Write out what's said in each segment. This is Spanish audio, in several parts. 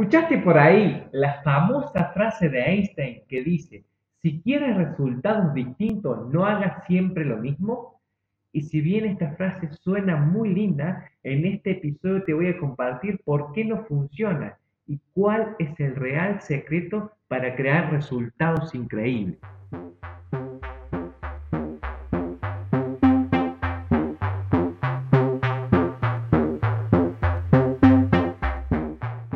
¿Escuchaste por ahí la famosa frase de Einstein que dice, si quieres resultados distintos, no hagas siempre lo mismo? Y si bien esta frase suena muy linda, en este episodio te voy a compartir por qué no funciona y cuál es el real secreto para crear resultados increíbles.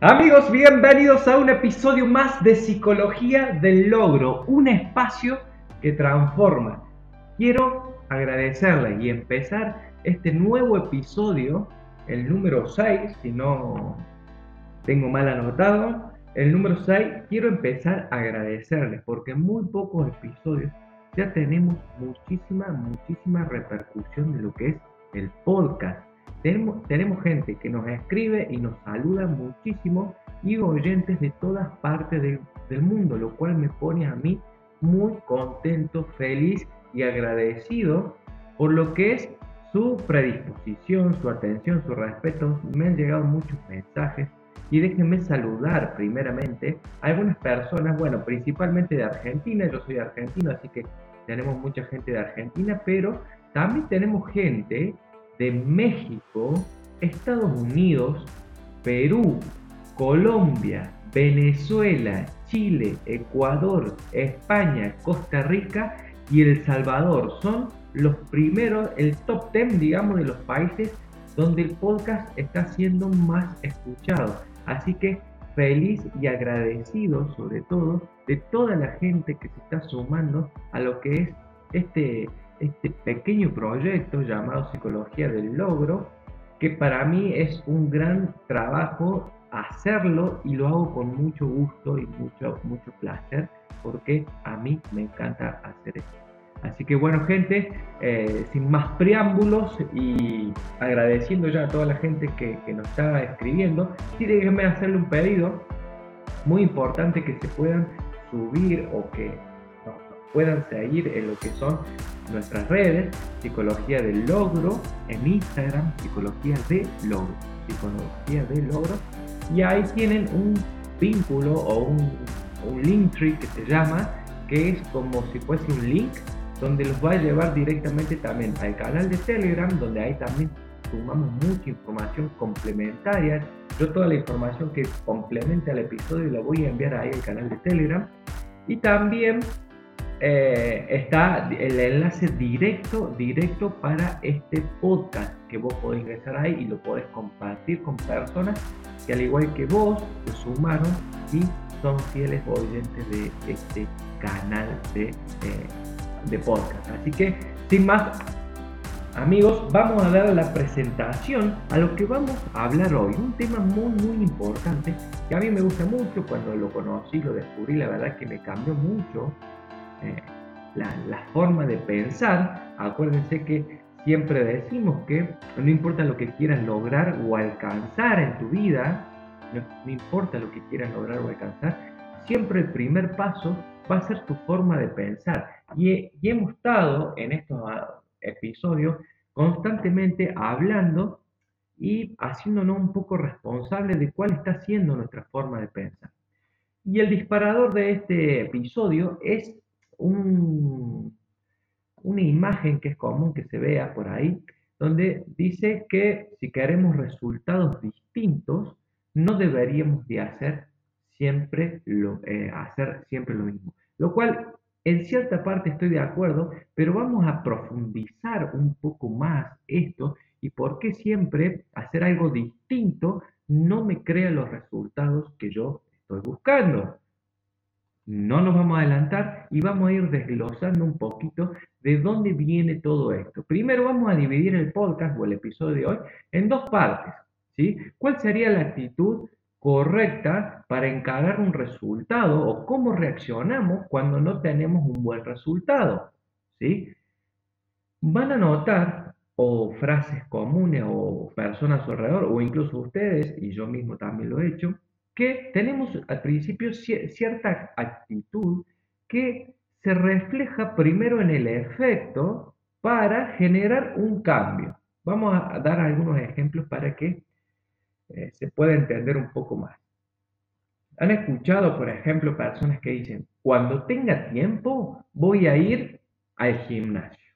Amigos, bienvenidos a un episodio más de Psicología del Logro, un espacio que transforma. Quiero agradecerle y empezar este nuevo episodio, el número 6, si no tengo mal anotado, el número 6, quiero empezar a agradecerles porque en muy pocos episodios ya tenemos muchísima, muchísima repercusión de lo que es el podcast tenemos, gente que nos escribe y nos saluda muchísimo y oyentes de todas partes del mundo, lo cual me pone a mí muy contento, feliz y agradecido por lo que es su predisposición, su atención, su respeto. Me han llegado muchos mensajes y déjenme saludar primeramente a algunas personas, bueno, principalmente de Argentina, yo soy argentino, así que tenemos mucha gente de Argentina, pero también tenemos gente de México, Estados Unidos, Perú, Colombia, Venezuela, Chile, Ecuador, España, Costa Rica y El Salvador. Son los primeros, el top 10, digamos, de los países donde el podcast está siendo más escuchado. Así que feliz y agradecido sobre todo de toda la gente que se está sumando a lo que es este este pequeño proyecto llamado Psicología del Logro, que para mí es un gran trabajo hacerlo y lo hago con mucho gusto y mucho, mucho placer, porque a mí me encanta hacer esto. Así que bueno gente, eh, sin más preámbulos y agradeciendo ya a toda la gente que, que nos está escribiendo, sí déjenme hacerle un pedido muy importante que se puedan subir o que puedan seguir en lo que son nuestras redes, Psicología del Logro, en Instagram, Psicología de Logro, Psicología de Logro, y ahí tienen un vínculo o un, un link tree que se llama, que es como si fuese un link donde los va a llevar directamente también al canal de Telegram, donde ahí también sumamos mucha información complementaria. Yo toda la información que complemente al episodio la voy a enviar ahí al canal de Telegram. Y también eh, está el enlace directo, directo para este podcast que vos podés ingresar ahí y lo podés compartir con personas que al igual que vos se sumaron y son fieles oyentes de este canal de, eh, de podcast. Así que sin más amigos, vamos a dar la presentación a lo que vamos a hablar hoy. Un tema muy muy importante que a mí me gusta mucho cuando lo conocí, lo descubrí, la verdad que me cambió mucho eh, la, forma de pensar, acuérdense que siempre decimos que no importa lo que quieras lograr o alcanzar en tu vida, no, importa lo que quieras lograr o alcanzar, siempre el primer paso va a ser tu forma de pensar. Y, y hemos estado en estos ah, episodios constantemente hablando y haciéndonos un poco responsables de cuál está siendo nuestra forma de pensar. Y el disparador de este episodio es una imagen que es común que se vea por ahí, donde dice que si queremos resultados distintos, no deberíamos de hacer siempre lo, eh, hacer siempre lo mismo. Lo cual, en cierta parte estoy de acuerdo, pero vamos a profundizar un poco más esto y por qué siempre hacer algo distinto no me crea los resultados que yo estoy buscando. No nos vamos a adelantar y vamos a ir desglosando un poquito de dónde viene todo esto. Primero vamos a dividir el podcast o el episodio de hoy en dos partes. ¿sí? ¿Cuál sería la actitud correcta para encarar un resultado o cómo reaccionamos cuando no tenemos un buen resultado? ¿sí? Van a notar o frases comunes o personas alrededor o incluso ustedes, y yo mismo también lo he hecho, que tenemos al principio cierta actitud que se refleja primero en el efecto para generar un cambio. Vamos a dar algunos ejemplos para que eh, se pueda entender un poco más. Han escuchado, por ejemplo, personas que dicen, cuando tenga tiempo voy a ir al gimnasio.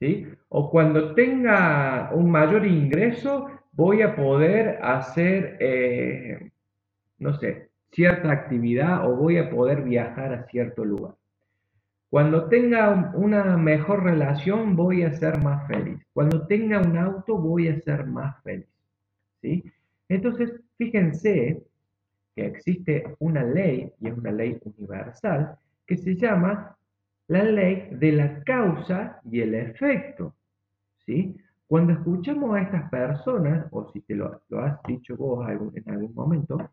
¿Sí? O cuando tenga un mayor ingreso voy a poder hacer eh, no sé, cierta actividad o voy a poder viajar a cierto lugar. Cuando tenga una mejor relación voy a ser más feliz. Cuando tenga un auto voy a ser más feliz. ¿sí? Entonces, fíjense que existe una ley, y es una ley universal, que se llama la ley de la causa y el efecto. ¿sí? Cuando escuchamos a estas personas, o si te lo, has dicho vos en algún momento,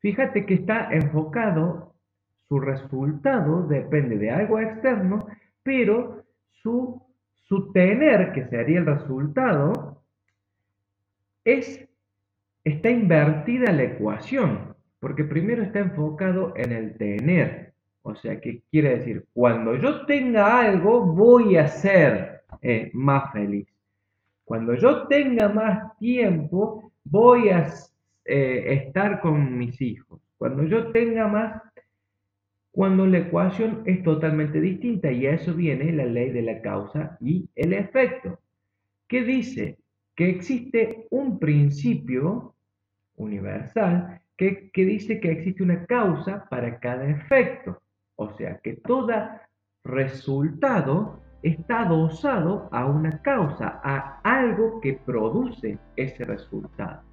Fíjate que está enfocado, su resultado depende de algo externo, pero su, su tener, que sería el resultado, es, está invertida la ecuación, porque primero está enfocado en el tener. O sea, que quiere decir, cuando yo tenga algo, voy a ser eh, más feliz. Cuando yo tenga más tiempo, voy a eh, estar con mis hijos. Cuando yo tenga más, cuando la ecuación es totalmente distinta y a eso viene la ley de la causa y el efecto, que dice que existe un principio universal que, que dice que existe una causa para cada efecto. O sea, que todo resultado está adosado a una causa, a algo que produce ese resultado.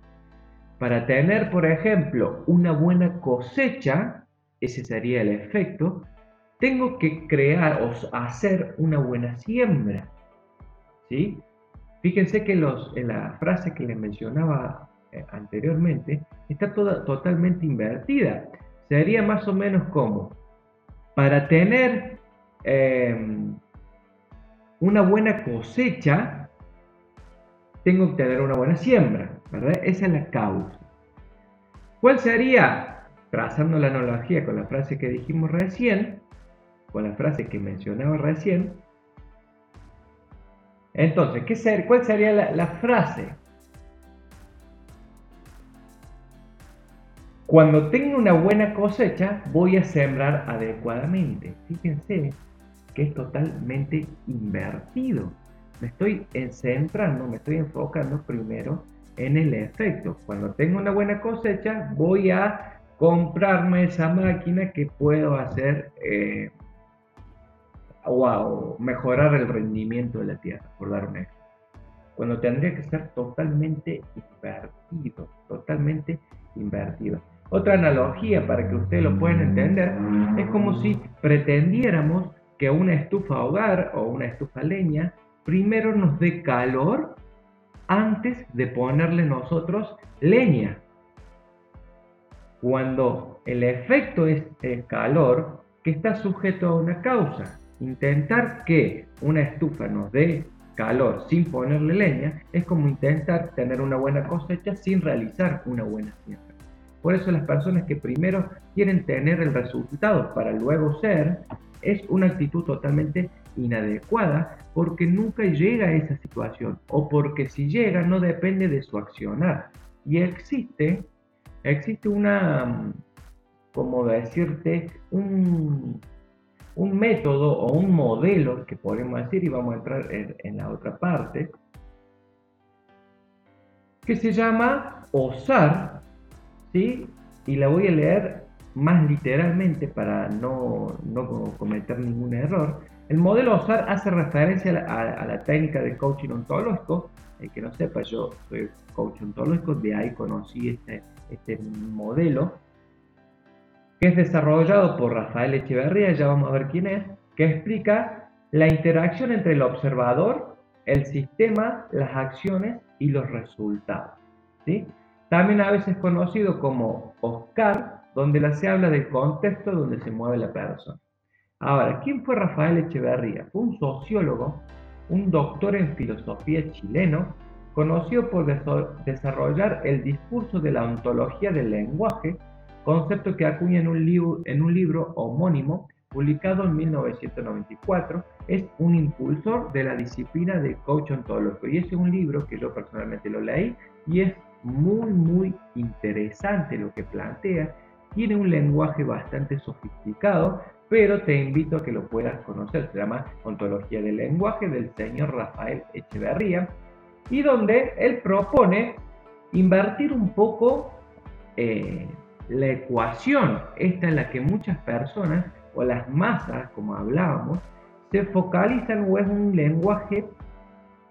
Para tener, por ejemplo, una buena cosecha, ese sería el efecto, tengo que crear o hacer una buena siembra. ¿sí? Fíjense que los, en la frase que les mencionaba eh, anteriormente está toda, totalmente invertida. Sería más o menos como, para tener em, una buena cosecha, tengo que tener una buena siembra. Esa es la causa. ¿Cuál sería, trazando la analogía con la frase que dijimos recién, con la frase que mencionaba recién? Entonces, ¿qué ¿cuál sería la, la frase? Cuando tenga una buena cosecha, voy a sembrar adecuadamente. Fíjense que es totalmente invertido. Me estoy centrando, me estoy enfocando primero en el efecto. Cuando tengo una buena cosecha, voy a comprarme esa máquina que puedo hacer eh, mejorar el rendimiento de la tierra, por dar un ejemplo. Cuando tendría que ser totalmente invertido, totalmente invertido. Otra analogía para que ustedes lo puedan entender es como si pretendiéramos que una estufa hogar o una estufa leña primero nos dé calor antes de ponerle nosotros leña. Cuando el efecto es el calor que está sujeto a una causa. Intentar que una estufa nos dé calor sin ponerle leña es como intentar tener una buena cosecha sin realizar una buena siembra. Por eso las personas que primero quieren tener el resultado para luego ser, es una actitud totalmente inadecuada porque nunca llega a esa situación o porque si llega no depende de su accionar. Y existe, existe una, como decirte, un, un método o un modelo que podemos decir, y vamos a entrar en, la otra parte, que se llama osar, ¿sí? Y la voy a leer más literalmente para no, no cometer ningún error el modelo OSAR hace referencia a la, técnica de coaching ontológico. El que no sepa, yo soy coach ontológico, de ahí conocí este, este modelo. que es desarrollado por Rafael Echeverría, ya vamos a ver quién es, que explica la interacción entre el observador, el sistema, las acciones y los resultados. ¿sí? También a veces conocido como Oscar, donde se habla del contexto donde se mueve la persona. Ahora, ¿quién fue Rafael Echeverría? Fue un sociólogo, un doctor en filosofía chileno, conocido por desarrollar el discurso de la ontología del lenguaje, concepto que acuña en un, libro, en un libro homónimo publicado en 1994, es un impulsor de la disciplina de coach ontológico. Y es un libro que yo personalmente lo leí y es muy, muy interesante lo que plantea. Tiene un lenguaje bastante sofisticado, pero te invito a que lo puedas conocer. Se llama Ontología del Lenguaje del señor Rafael Echeverría y donde él propone invertir un poco eh, la ecuación, esta en la que muchas personas o las masas, como hablábamos, se focalizan o es un lenguaje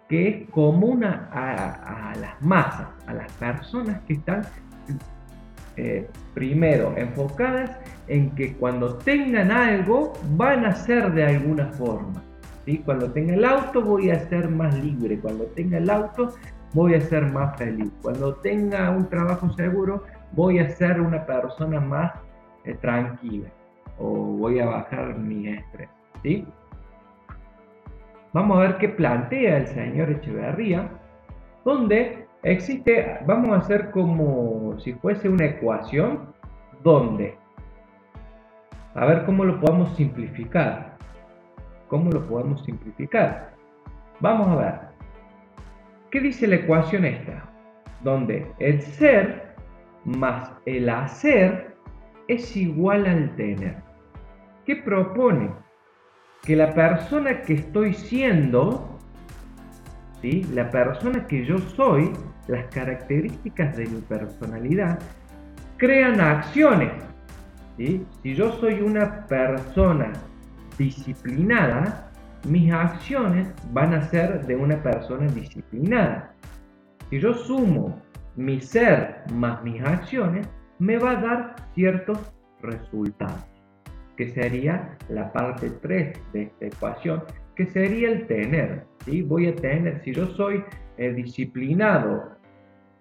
que es común a, las masas, a las personas que están eh, primero enfocadas en que cuando tengan algo van a ser de alguna forma. ¿sí? Cuando tenga el auto voy a ser más libre, cuando tenga el auto voy a ser más feliz, cuando tenga un trabajo seguro voy a ser una persona más eh, tranquila o voy a bajar mi estrés. ¿sí? Vamos a ver qué plantea el señor Echeverría, donde existe, vamos a hacer como si fuese una ecuación, donde, a ver cómo lo podemos simplificar. ¿Cómo lo podemos simplificar? Vamos a ver. ¿Qué dice la ecuación esta? Donde el ser más el hacer es igual al tener. ¿Qué propone? Que la persona que estoy siendo, ¿sí? la persona que yo soy, las características de mi personalidad, crean acciones. ¿sí? Si yo soy una persona disciplinada, mis acciones van a ser de una persona disciplinada. Si yo sumo mi ser más mis acciones, me va a dar ciertos resultados, que sería la parte 3 de esta ecuación, que sería el tener. ¿sí? Voy a tener, si yo soy eh, disciplinado,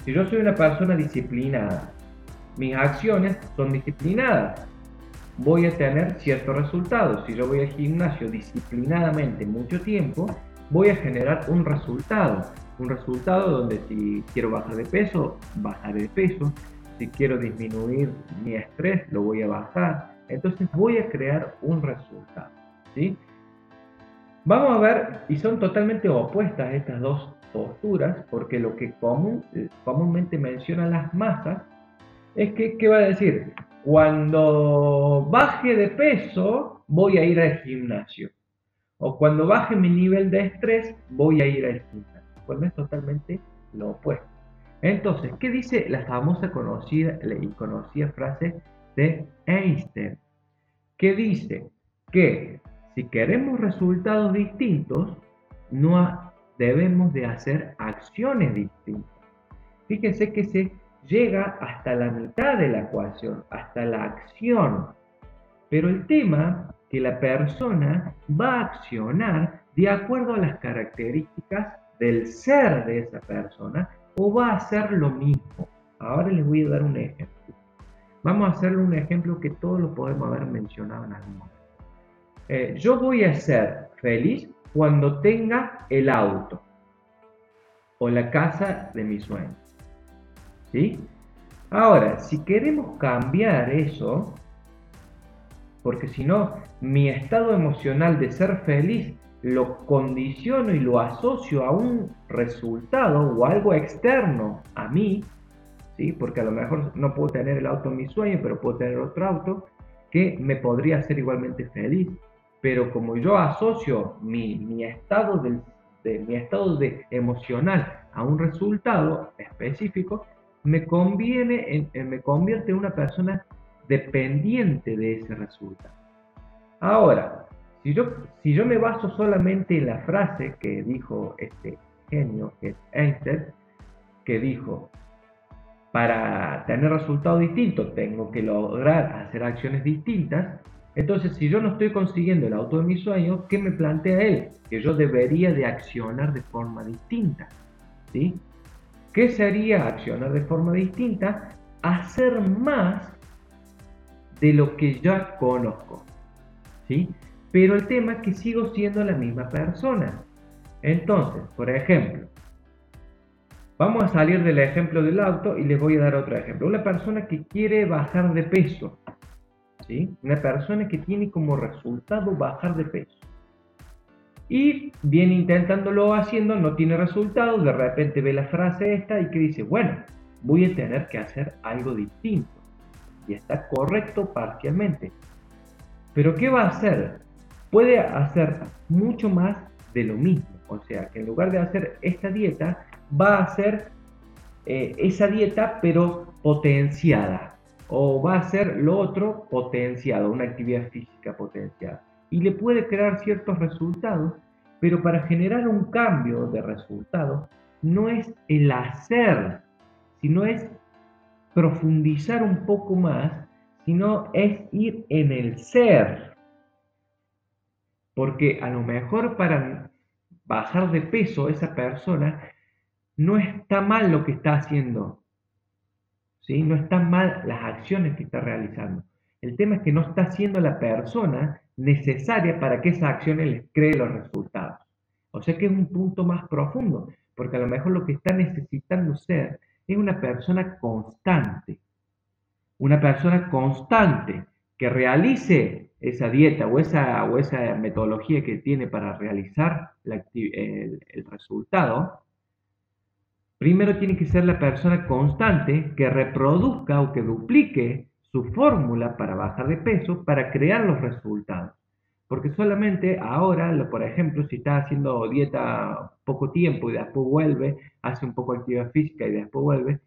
si yo soy una persona disciplinada, mis acciones son disciplinadas, voy a tener ciertos resultados. Si yo voy al gimnasio disciplinadamente mucho tiempo, voy a generar un resultado. Un resultado donde si quiero bajar de peso, bajaré de peso. Si quiero disminuir mi estrés, lo voy a bajar. Entonces voy a crear un resultado. ¿sí? Vamos a ver, y son totalmente opuestas estas dos posturas, porque lo que común, comúnmente mencionan las masas es que, ¿qué va a decir? Cuando baje de peso, voy a ir al gimnasio. O cuando baje mi nivel de estrés, voy a ir al gimnasio. Pues es totalmente lo opuesto. Entonces, ¿qué dice la famosa conocida y conocida frase de Einstein? Que dice que si queremos resultados distintos, no debemos de hacer acciones distintas. Fíjense que se llega hasta la mitad de la ecuación, hasta la acción. Pero el tema que la persona va a accionar de acuerdo a las características del ser de esa persona o va a hacer lo mismo. Ahora les voy a dar un ejemplo. Vamos a hacerle un ejemplo que todos lo podemos haber mencionado en algún momento. Eh, yo voy a ser feliz cuando tenga el auto o la casa de mis sueños. ¿Sí? Ahora, si queremos cambiar eso, porque si no, mi estado emocional de ser feliz lo condiciono y lo asocio a un resultado o algo externo a mí, ¿sí? porque a lo mejor no puedo tener el auto en mi sueño, pero puedo tener otro auto que me podría hacer igualmente feliz. Pero como yo asocio mi, estado, de, mi estado de emocional a un resultado específico, me, conviene me convierte en una persona dependiente de ese resultado. Ahora, si yo, si yo me baso solamente en la frase que dijo este genio, que es Einstein, que dijo, para tener resultados distintos tengo que lograr hacer acciones distintas. Entonces, si yo no estoy consiguiendo el auto de mis sueños, ¿qué me plantea él? Que yo debería de accionar de forma distinta. ¿sí? ¿Qué sería accionar de forma distinta? Hacer más de lo que ya conozco. ¿sí? Pero el tema es que sigo siendo la misma persona. Entonces, por ejemplo, vamos a salir del ejemplo del auto y les voy a dar otro ejemplo. Una persona que quiere bajar de peso. ¿Sí? Una persona que tiene como resultado bajar de peso y viene intentándolo haciendo, no tiene resultados, de repente ve la frase esta y que dice, bueno, voy a tener que hacer algo distinto. Y está correcto parcialmente. Pero ¿qué va a hacer? Puede hacer mucho más de lo mismo. O sea, que en lugar de hacer esta dieta, va a hacer eh, esa dieta pero potenciada. O va a hacer lo otro potenciado, una actividad física potenciada y le puede crear ciertos resultados, pero para generar un cambio de resultado no es el hacer, sino es profundizar un poco más, sino es ir en el ser. Porque a lo mejor para bajar de peso esa persona no está mal lo que está haciendo, ¿sí? no están mal las acciones que está realizando. El tema es que no está haciendo la persona necesaria para que esas acciones les cree los resultados. O sea que es un punto más profundo, porque a lo mejor lo que está necesitando ser es una persona constante. Una persona constante que realice esa dieta o esa, o esa metodología que tiene para realizar el resultado, primero tiene que ser la persona constante que reproduzca o que duplique su fórmula para bajar de peso para crear los resultados. Porque solamente ahora, por ejemplo, si está haciendo dieta poco tiempo y después vuelve, hace un poco de actividad física y después vuelve,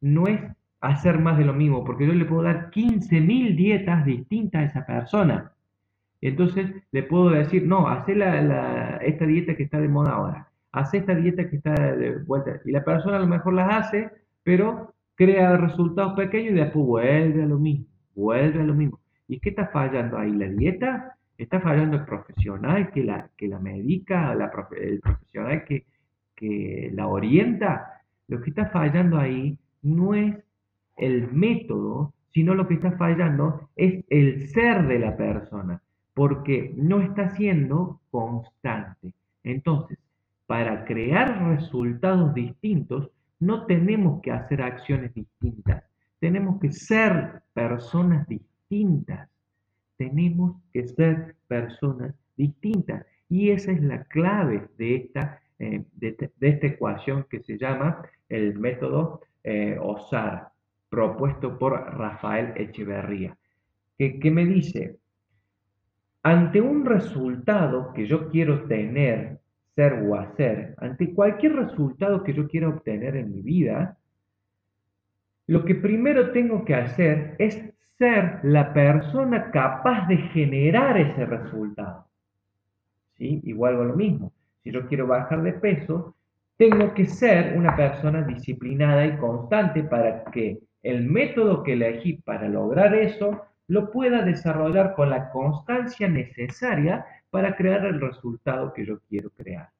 no es hacer más de lo mismo, porque yo le puedo dar 15.000 dietas distintas a esa persona. Entonces le puedo decir, no, hace la, esta dieta que está de moda ahora, hace esta dieta que está de vuelta. Y la persona a lo mejor las hace, pero crea resultados pequeños y después vuelve a lo mismo, vuelve a lo mismo. ¿Y qué está fallando ahí? ¿La dieta? ¿Está fallando el profesional que la, que la medica, el profesional que, que la orienta? Lo que está fallando ahí no es el método, sino lo que está fallando es el ser de la persona, porque no está siendo constante. Entonces, para crear resultados distintos, no tenemos que hacer acciones distintas, tenemos que ser personas distintas. Tenemos que ser personas distintas. Y esa es la clave de esta, eh, de, esta ecuación que se llama el método eh, OSAR, propuesto por Rafael Echeverría, que, que me dice, ante un resultado que yo quiero tener ser o hacer, ante cualquier resultado que yo quiera obtener en mi vida, lo que primero tengo que hacer es ser la persona capaz de generar ese resultado. ¿Sí? Igual o lo mismo. Si yo quiero bajar de peso, tengo que ser una persona disciplinada y constante para que el método que elegí para lograr eso lo pueda desarrollar con la constancia necesaria para crear el resultado que yo quiero crear.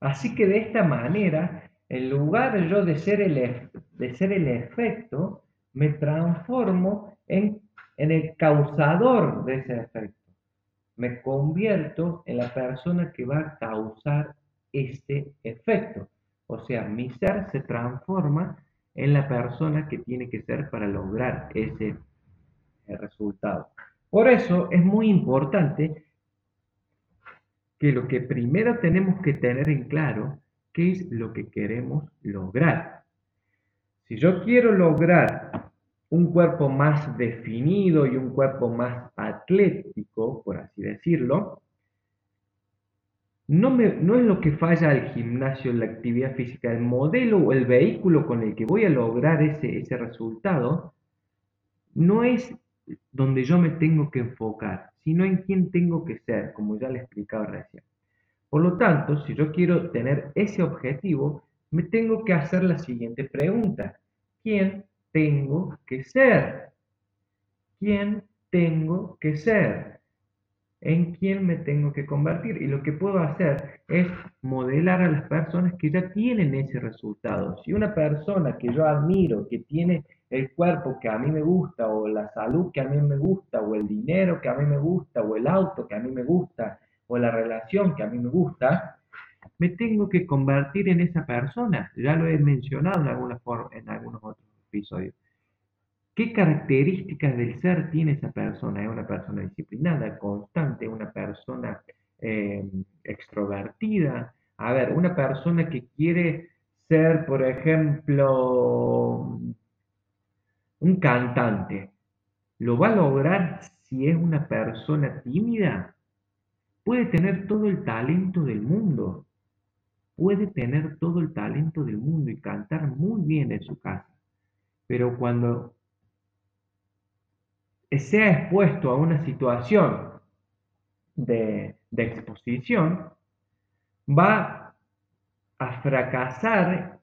Así que de esta manera, en lugar de ser el, de ser el efecto, me transformo en, en el causador de ese efecto. Me convierto en la persona que va a causar este efecto. O sea, mi ser se transforma en la persona que tiene que ser para lograr ese resultado. Por eso es muy importante que lo que primero tenemos que tener en claro, es lo que queremos lograr. Si yo quiero lograr un cuerpo más definido y un cuerpo más atlético, por así decirlo, no es lo que falla al gimnasio, la actividad física, el modelo o el vehículo con el que voy a lograr ese, ese resultado, no es donde yo me tengo que enfocar, sino en quién tengo que ser, como ya le explicaba recién. Por lo tanto, si yo quiero tener ese objetivo, me tengo que hacer la siguiente pregunta. ¿Quién tengo que ser? ¿Quién tengo que ser? ¿En quién me tengo que convertir? Y lo que puedo hacer es modelar a las personas que ya tienen ese resultado. Si una persona que yo admiro, que tiene el cuerpo que a mí me gusta, o la salud que a mí me gusta, o el dinero que a mí me gusta, o el auto que a mí me gusta, o la relación que a mí me gusta, me tengo que convertir en esa persona. Ya lo he mencionado en, alguna forma, en algunos otros episodios. ¿Qué características del ser tiene esa persona? ¿Es una persona disciplinada, constante, una persona eh, extrovertida? A ver, una persona que quiere ser, por ejemplo, un cantante, ¿lo va a lograr si es una persona tímida? Puede tener todo el talento del mundo, puede tener todo el talento del mundo y cantar muy bien en su casa, pero cuando sea expuesto a una situación de, exposición, va a fracasar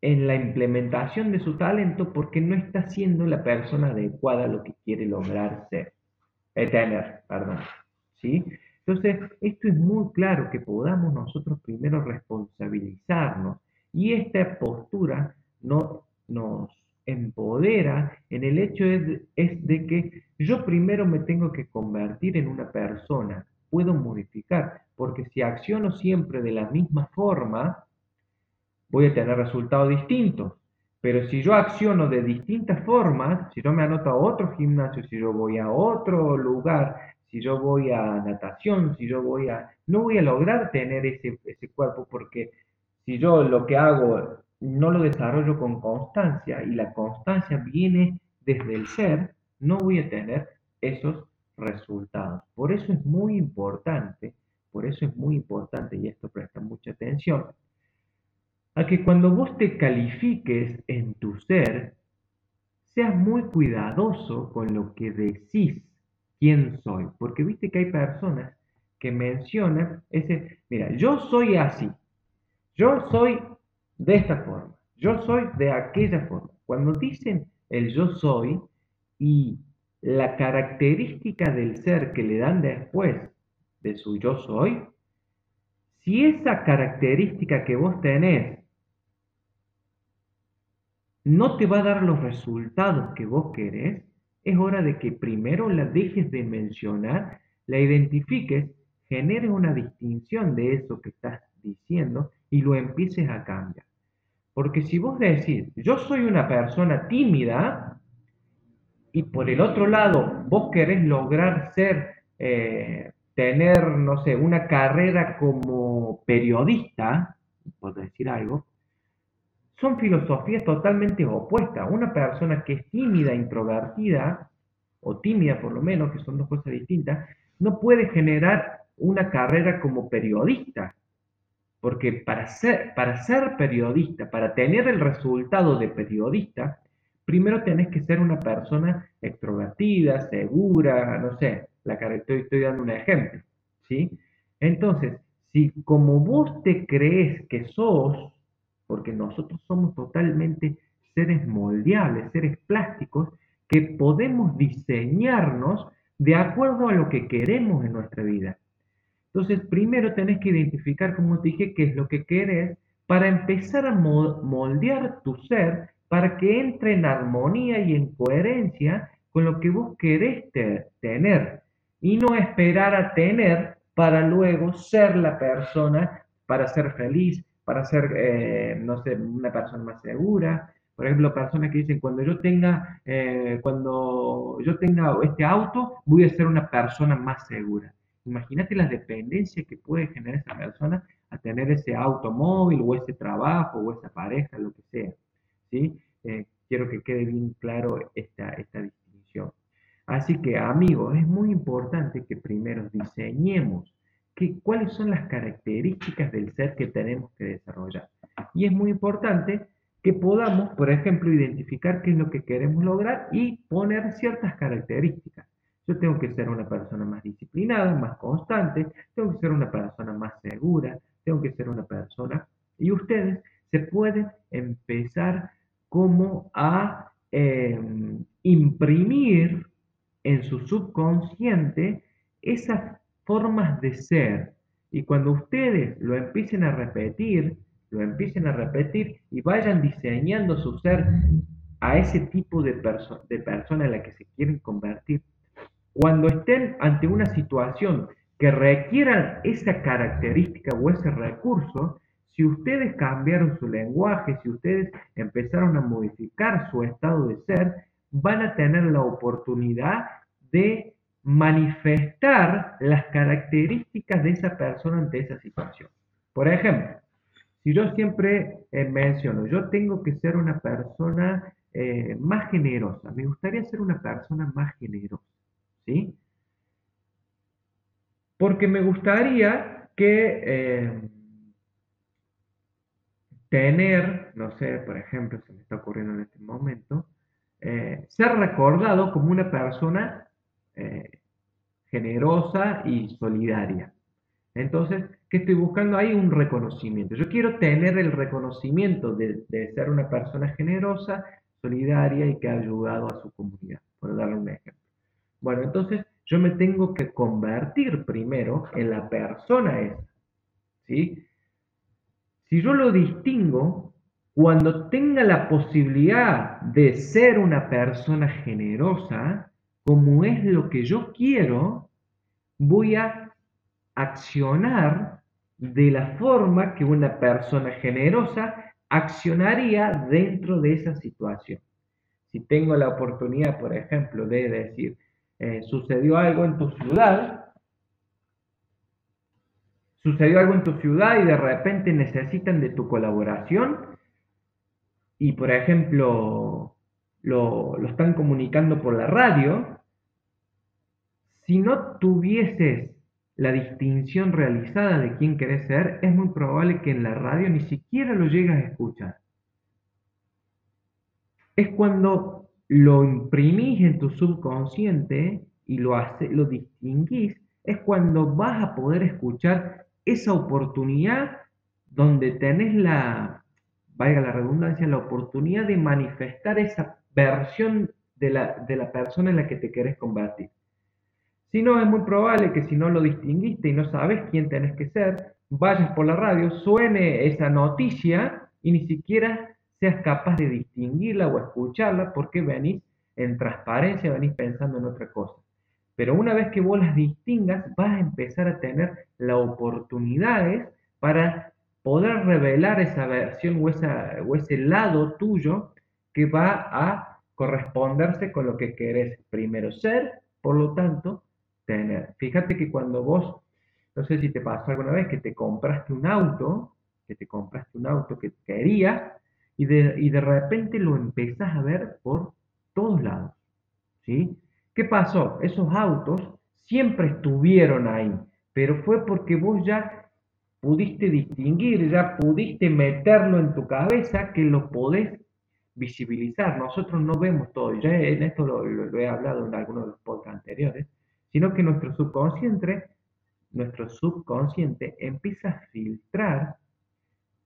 en la implementación de su talento porque no está siendo la persona adecuada a lo que quiere lograr ser, eh, tener, perdón, ¿sí? Entonces, esto es muy claro que podamos nosotros primero responsabilizarnos y esta postura no, nos empodera en el hecho es, es de que yo primero me tengo que convertir en una persona, puedo modificar, porque si acciono siempre de la misma forma, voy a tener resultados distintos. Pero si yo acciono de distintas formas, si yo me anoto a otro gimnasio, si yo voy a otro lugar, si yo voy a natación, si yo voy a... No voy a lograr tener ese, ese cuerpo porque si yo lo que hago no lo desarrollo con constancia y la constancia viene desde el ser, no voy a tener esos resultados. Por eso es muy importante, por eso es muy importante, y esto presta mucha atención, a que cuando vos te califiques en tu ser, seas muy cuidadoso con lo que decís quién soy. Porque viste que hay personas que mencionan ese, mira, yo soy así, yo soy de esta forma, yo soy de aquella forma. Cuando dicen el yo soy y la característica del ser que le dan después de su yo soy, si esa característica que vos tenés no te va a dar los resultados que vos querés, es hora de que primero la dejes de mencionar, la identifiques, generes una distinción de eso que estás diciendo y lo empieces a cambiar. Porque si vos decís, yo soy una persona tímida, y por el otro lado vos querés lograr ser, eh, tener, no sé, una carrera como periodista, por decir algo, son filosofías totalmente opuestas. Una persona que es tímida, introvertida, o tímida por lo menos, que son dos cosas distintas, no puede generar una carrera como periodista. Porque para ser, para ser periodista, para tener el resultado de periodista, primero tenés que ser una persona extrovertida, segura, no sé, la estoy, estoy dando un ejemplo, ¿sí? Entonces, si como vos te crees que sos, porque nosotros somos totalmente seres moldeables, seres plásticos, que podemos diseñarnos de acuerdo a lo que queremos en nuestra vida. Entonces, primero tenés que identificar, como te dije, qué es lo que querés para empezar a moldear tu ser para que entre en armonía y en coherencia con lo que vos querés tener y no esperar a tener para luego ser la persona para ser feliz, para ser, eh, no sé, una persona más segura. Por ejemplo, personas que dicen, cuando yo tenga, eh, cuando yo tenga este auto, voy a ser una persona más segura. Imagínate la dependencia que puede generar esa persona a tener ese automóvil o ese trabajo o esa pareja, lo que sea. ¿sí? Eh, quiero que quede bien claro esta, esta distinción. Así que amigos, es muy importante que primero diseñemos cuáles son las características del ser que tenemos que desarrollar. Y es muy importante que podamos, por ejemplo, identificar qué es lo que queremos lograr y poner ciertas características. Yo tengo que ser una persona más disciplinada, más constante, tengo que ser una persona más segura, tengo que ser una persona, y ustedes se pueden empezar como a em, imprimir en su subconsciente esas formas de ser. Y cuando ustedes lo empiecen a repetir, lo empiecen a repetir y vayan diseñando su ser a ese tipo de, de persona en la que se quieren convertir, cuando estén ante una situación que requieran esa característica o ese recurso, si ustedes cambiaron su lenguaje, si ustedes empezaron a modificar su estado de ser, van a tener la oportunidad de manifestar las características de esa persona ante esa situación. Por ejemplo, si yo siempre eh, menciono, yo tengo que ser una persona eh, más generosa, me gustaría ser una persona más generosa, ¿sí? Porque me gustaría que eh, tener, no sé, por ejemplo, se me está ocurriendo en este momento, eh, ser recordado como una persona eh, generosa y solidaria. Entonces, ¿qué estoy buscando ahí? Un reconocimiento. Yo quiero tener el reconocimiento de, de, ser una persona generosa, solidaria y que ha ayudado a su comunidad, por darle un ejemplo. Bueno, entonces yo me tengo que convertir primero en la persona esa. ¿sí? Si yo lo distingo, cuando tenga la posibilidad de ser una persona generosa, como es lo que yo quiero, voy a accionar de la forma que una persona generosa accionaría dentro de esa situación. Si tengo la oportunidad, por ejemplo, de decir, eh, sucedió algo en tu ciudad, sucedió algo en tu ciudad y de repente necesitan de tu colaboración y por ejemplo lo, están comunicando por la radio, si no tuvieses la distinción realizada de quién querés ser, es muy probable que en la radio ni siquiera lo llegues a escuchar. Es cuando lo imprimís en tu subconsciente y lo, hace, lo distinguís, es cuando vas a poder escuchar esa oportunidad donde tenés la, valga la redundancia, la oportunidad de manifestar esa versión de la, de la persona en la que te querés convertir. Si no, es muy probable que si no lo distinguiste y no sabes quién tenés que ser, vayas por la radio, suene esa noticia y ni siquiera seas capaz de distinguirla o escucharla porque venís en transparencia, venís pensando en otra cosa. Pero una vez que vos las distingas, vas a empezar a tener las oportunidades para poder revelar esa versión o, esa, o ese lado tuyo que va a corresponderse con lo que querés primero ser, por lo tanto, tener. Fíjate que cuando vos, no sé si te pasó alguna vez que te compraste un auto, que te compraste un auto que querías y de, y de repente lo empezás a ver por todos lados, ¿sí? ¿Qué pasó? Esos autos siempre estuvieron ahí, pero fue porque vos ya pudiste distinguir, ya pudiste meterlo en tu cabeza que lo podés visibilizar. Nosotros no vemos todo, ya en esto lo, he hablado en algunos de los podcasts anteriores, sino que nuestro subconsciente, nuestro subconsciente empieza a filtrar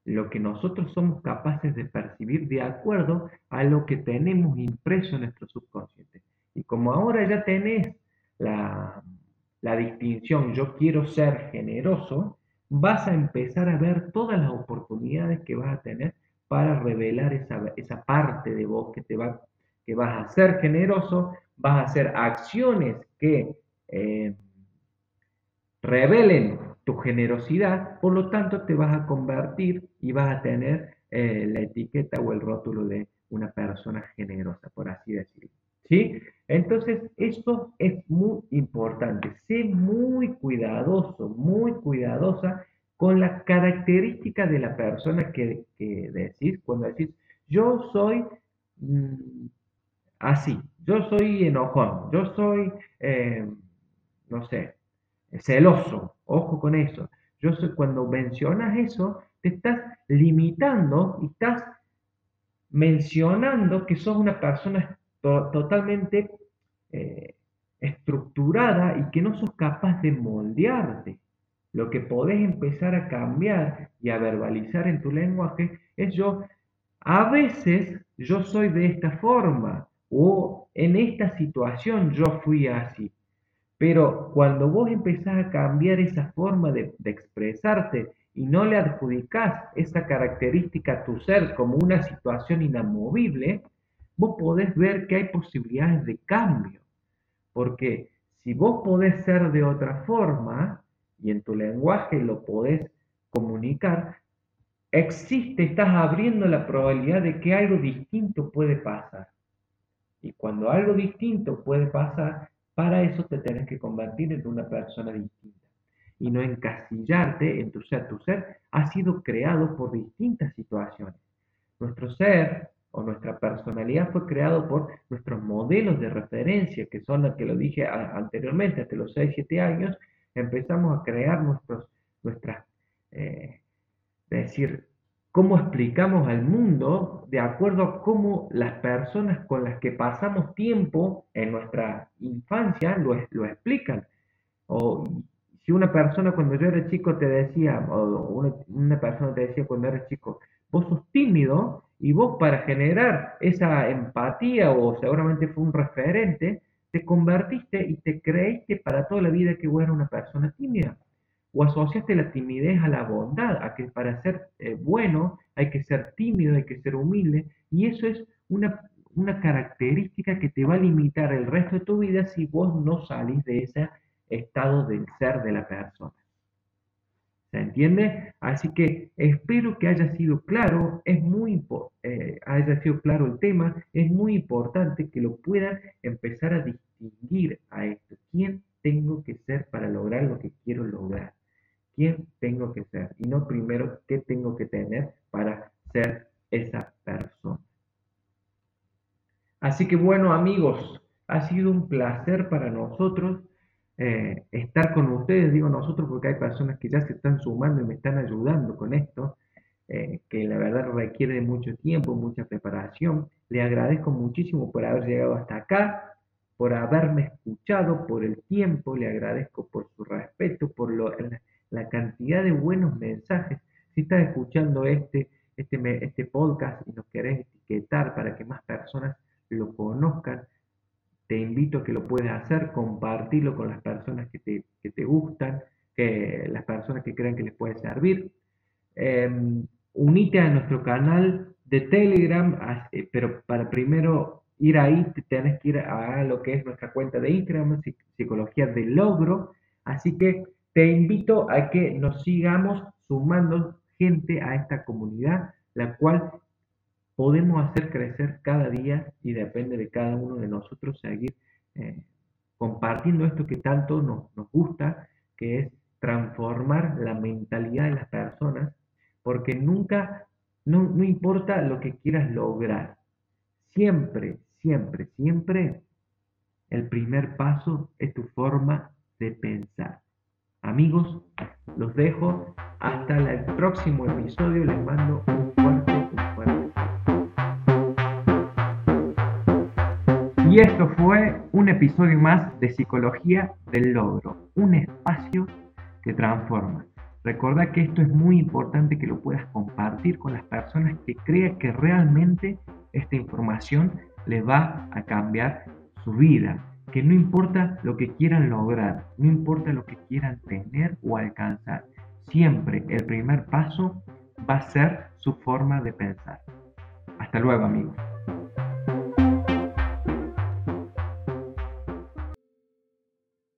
lo que nosotros somos capaces de percibir de acuerdo a lo que tenemos impreso en nuestro subconsciente. Y como ahora ya tenés la, distinción, yo quiero ser generoso, vas a empezar a ver todas las oportunidades que vas a tener para revelar esa, esa parte de vos que, te va, que vas a ser generoso, vas a hacer acciones que eh, revelen tu generosidad, por lo tanto te vas a convertir y vas a tener eh, la etiqueta o el rótulo de una persona generosa, por así decirlo. ¿Sí? Entonces, esto es muy importante. Sé muy cuidadoso, muy cuidadosa con la característica de la persona que, decís, cuando decís, yo soy mm, así, yo soy enojón, yo soy, eh, no sé, celoso, ojo con eso. Yo soy, cuando mencionas eso, te estás limitando y estás mencionando que sos una persona totalmente eh, estructurada y que no sos capaz de moldearte. Lo que podés empezar a cambiar y a verbalizar en tu lenguaje es yo, a veces yo soy de esta forma o en esta situación yo fui así. Pero cuando vos empezás a cambiar esa forma de, expresarte y no le adjudicás esa característica a tu ser como una situación inamovible, vos podés ver que hay posibilidades de cambio. Porque si vos podés ser de otra forma y en tu lenguaje lo podés comunicar, existe, estás abriendo la probabilidad de que algo distinto puede pasar. Y cuando algo distinto puede pasar, para eso te tenés que convertir en una persona distinta y no encasillarte en tu ser. Tu ser ha sido creado por distintas situaciones. Nuestro ser o nuestra personalidad fue creado por nuestros modelos de referencia, que son los que lo dije anteriormente, hasta los 6, 7 años, empezamos a crear nuestros, nuestras, eh, decir, cómo explicamos al mundo de acuerdo a cómo las personas con las que pasamos tiempo en nuestra infancia lo, lo explican. O si una persona cuando yo era chico te decía, o una, persona te decía cuando eres chico, vos sos tímido y vos para generar esa empatía o seguramente fue un referente, te convertiste y te creíste para toda la vida que vos eras una persona tímida. O asociaste la timidez a la bondad, a que para ser eh, bueno hay que ser tímido, hay que ser humilde, y eso es una, una característica que te va a limitar el resto de tu vida si vos no salís de esa estado del ser de la persona. ¿Se entiende? Así que espero que haya sido claro, es muy eh, sido claro el tema, es muy importante que lo puedan empezar a distinguir a esto. ¿Quién tengo que ser para lograr lo que quiero lograr? ¿Quién tengo que ser? Y no primero qué tengo que tener para ser esa persona. Así que bueno amigos, ha sido un placer para nosotros eh, estar con ustedes, digo nosotros, porque hay personas que ya se están sumando y me están ayudando con esto, eh, que la verdad requiere de mucho tiempo, mucha preparación. Le agradezco muchísimo por haber llegado hasta acá, por haberme escuchado, por el tiempo, le agradezco por su respeto, por lo, la, cantidad de buenos mensajes. Si estás escuchando este, este, este podcast y nos querés etiquetar para que más personas lo conozcan, te invito a que lo puedas hacer, compartirlo con las personas que te, gustan, que las personas que crean que les puede servir. Em, unite a nuestro canal de Telegram, eh, pero para primero ir ahí tenés que ir a lo que es nuestra cuenta de Instagram, Psicología del Logro. Así que te invito a que nos sigamos sumando gente a esta comunidad, la cual podemos hacer crecer cada día y depende de cada uno de nosotros seguir eh, compartiendo esto que tanto nos, gusta, que es transformar la mentalidad de las personas, porque nunca, no importa lo que quieras lograr, siempre, siempre, siempre el primer paso es tu forma de pensar. Amigos, los dejo. Hasta el próximo episodio. Les mando un fuerte, un fuerte. Y esto fue un episodio más de Psicología del Logro, un espacio que transforma. Recuerda que esto es muy importante que lo puedas compartir con las personas que crean que realmente esta información les va a cambiar su vida. Que no importa lo que quieran lograr, no importa lo que quieran tener o alcanzar, siempre el primer paso va a ser su forma de pensar. Hasta luego amigos.